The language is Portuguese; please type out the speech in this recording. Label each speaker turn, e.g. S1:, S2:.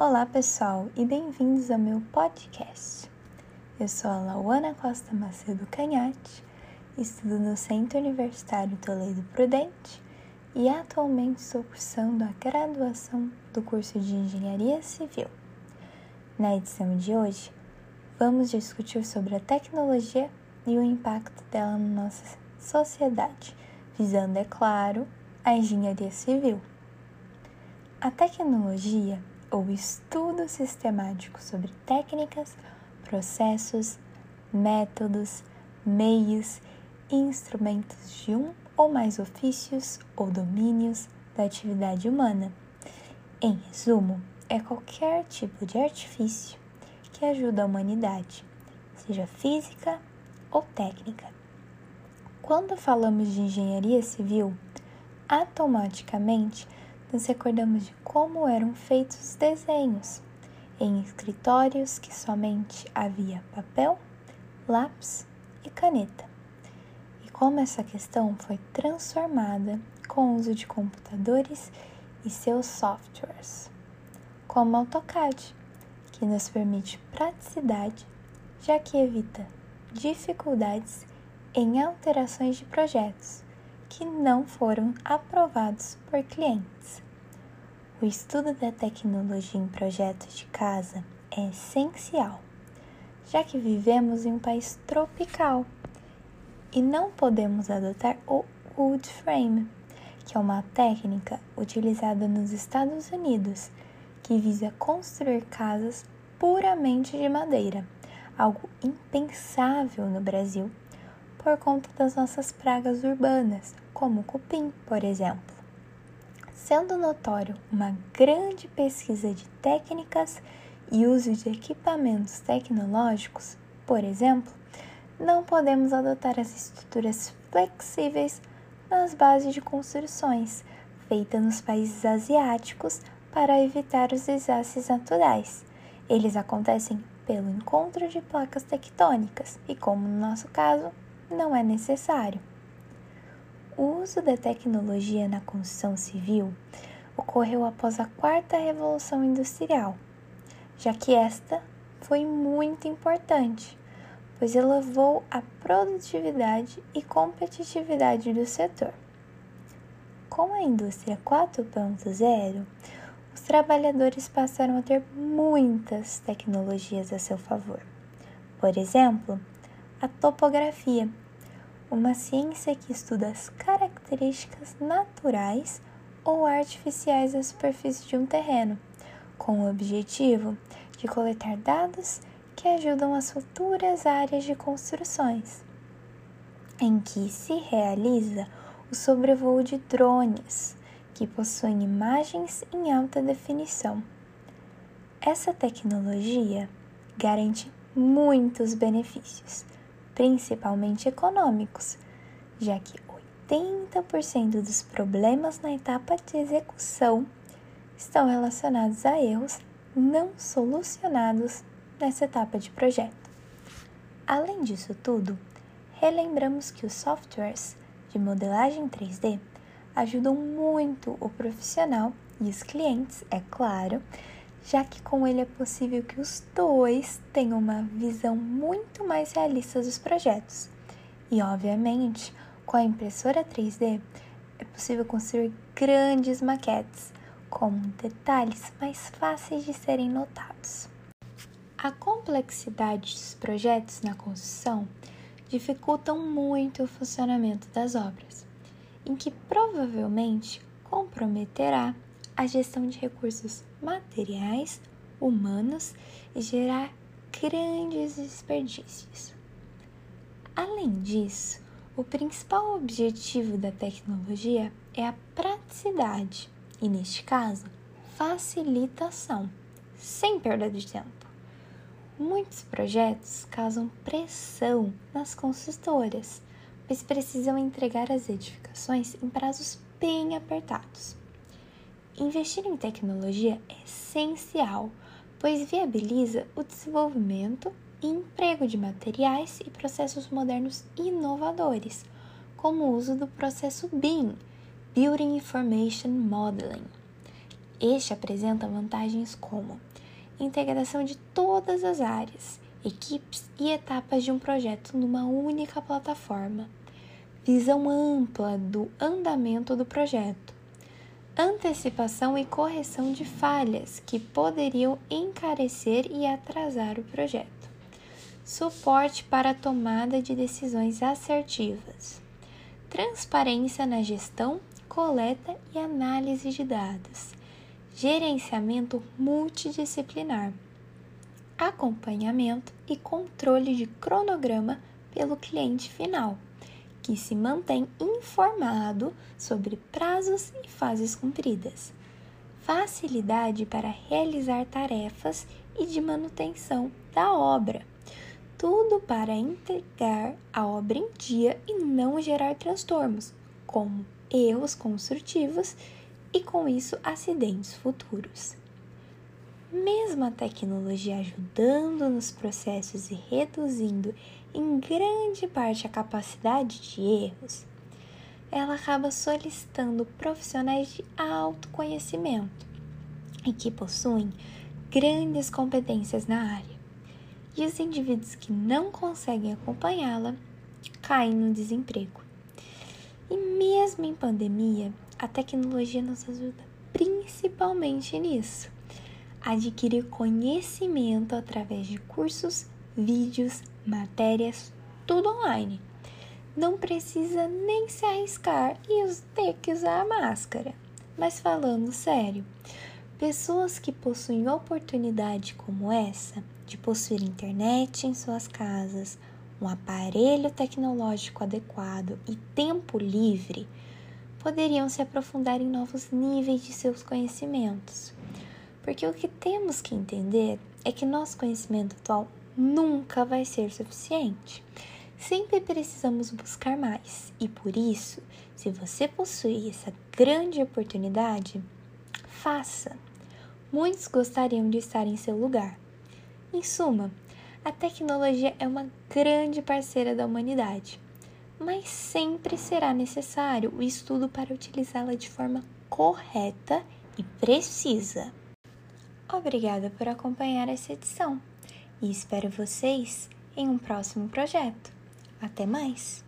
S1: Olá, pessoal, e bem-vindos ao meu podcast. Eu sou a Lauana Costa Macedo Canhate, estudo no Centro Universitário Toledo Prudente e atualmente estou cursando a graduação do curso de Engenharia Civil. Na edição de hoje, vamos discutir sobre a tecnologia e o impacto dela na nossa sociedade, visando, é claro, a engenharia civil. A tecnologia ou estudo sistemático sobre técnicas, processos, métodos, meios e instrumentos de um ou mais ofícios ou domínios da atividade humana. Em resumo, é qualquer tipo de artifício que ajuda a humanidade, seja física ou técnica. Quando falamos de engenharia civil, automaticamente nos recordamos de como eram feitos os desenhos em escritórios que somente havia papel, lápis e caneta, e como essa questão foi transformada com o uso de computadores e seus softwares, como AutoCAD, que nos permite praticidade, já que evita dificuldades em alterações de projetos que não foram aprovados por clientes. O estudo da tecnologia em projetos de casa é essencial, já que vivemos em um país tropical e não podemos adotar o wood frame, que é uma técnica utilizada nos Estados Unidos que visa construir casas puramente de madeira, algo impensável no Brasil por conta das nossas pragas urbanas, como o cupim, por exemplo. Sendo notório uma grande pesquisa de técnicas e uso de equipamentos tecnológicos, por exemplo, não podemos adotar as estruturas flexíveis nas bases de construções feitas nos países asiáticos para evitar os desastres naturais. Eles acontecem pelo encontro de placas tectônicas e, como no nosso caso, não é necessário. O uso da tecnologia na construção civil ocorreu após a quarta revolução industrial, já que esta foi muito importante, pois elevou a produtividade e competitividade do setor. Com a indústria 4.0, os trabalhadores passaram a ter muitas tecnologias a seu favor. Por exemplo, a topografia, uma ciência que estuda as características naturais ou artificiais da superfície de um terreno, com o objetivo de coletar dados que ajudam as futuras áreas de construções, em que se realiza o sobrevoo de drones que possuem imagens em alta definição. Essa tecnologia garante muitos benefícios principalmente econômicos, já que 80% dos problemas na etapa de execução estão relacionados a erros não solucionados nessa etapa de projeto. Além disso tudo, relembramos que os softwares de modelagem 3D ajudam muito o profissional e os clientes, é claro, já que com ele é possível que os dois tenham uma visão muito mais realista dos projetos. E, obviamente, com a impressora 3D é possível construir grandes maquetes com detalhes mais fáceis de serem notados. A complexidade dos projetos na construção dificultam muito o funcionamento das obras, em que provavelmente comprometerá a gestão de recursos materiais, humanos e gerar grandes desperdícios. Além disso, o principal objetivo da tecnologia é a praticidade e, neste caso, facilitação, sem perda de tempo. Muitos projetos causam pressão nas construtoras, pois precisam entregar as edificações em prazos bem apertados. Investir em tecnologia é essencial, pois viabiliza o desenvolvimento e emprego de materiais e processos modernos inovadores, como o uso do processo BIM, Building Information Modeling, Este apresenta vantagens como integração de todas as áreas, equipes e etapas de um projeto numa única plataforma, visão ampla do andamento do projeto, antecipação e correção de falhas que poderiam encarecer e atrasar o projeto, suporte para tomada de decisões assertivas, transparência na gestão, coleta e análise de dados, gerenciamento multidisciplinar, acompanhamento e controle de cronograma pelo cliente final que se mantém informado sobre prazos e fases cumpridas, facilidade para realizar tarefas e de manutenção da obra. Tudo para entregar a obra em dia e não gerar transtornos, como erros construtivos e, com isso, acidentes futuros. Mesmo a tecnologia ajudando nos processos e reduzindo em grande parte a capacidade de erros, ela acaba solicitando profissionais de autoconhecimento e que possuem grandes competências na área. E os indivíduos que não conseguem acompanhá-la caem no desemprego. E mesmo em pandemia, a tecnologia nos ajuda principalmente nisso adquirir conhecimento através de cursos, vídeos, matérias, tudo online. Não precisa nem se arriscar e ter que usar a máscara. Mas falando sério, pessoas que possuem oportunidade como essa de possuir internet em suas casas, um aparelho tecnológico adequado e tempo livre, poderiam se aprofundar em novos níveis de seus conhecimentos. Porque o que temos que entender é que nosso conhecimento atual nunca vai ser suficiente. Sempre precisamos buscar mais, e por isso, se você possui essa grande oportunidade, faça. Muitos gostariam de estar em seu lugar. Em suma, a tecnologia é uma grande parceira da humanidade, mas sempre será necessário o estudo para utilizá-la de forma correta e precisa. Obrigada por acompanhar essa edição e espero vocês em um próximo projeto. Até mais!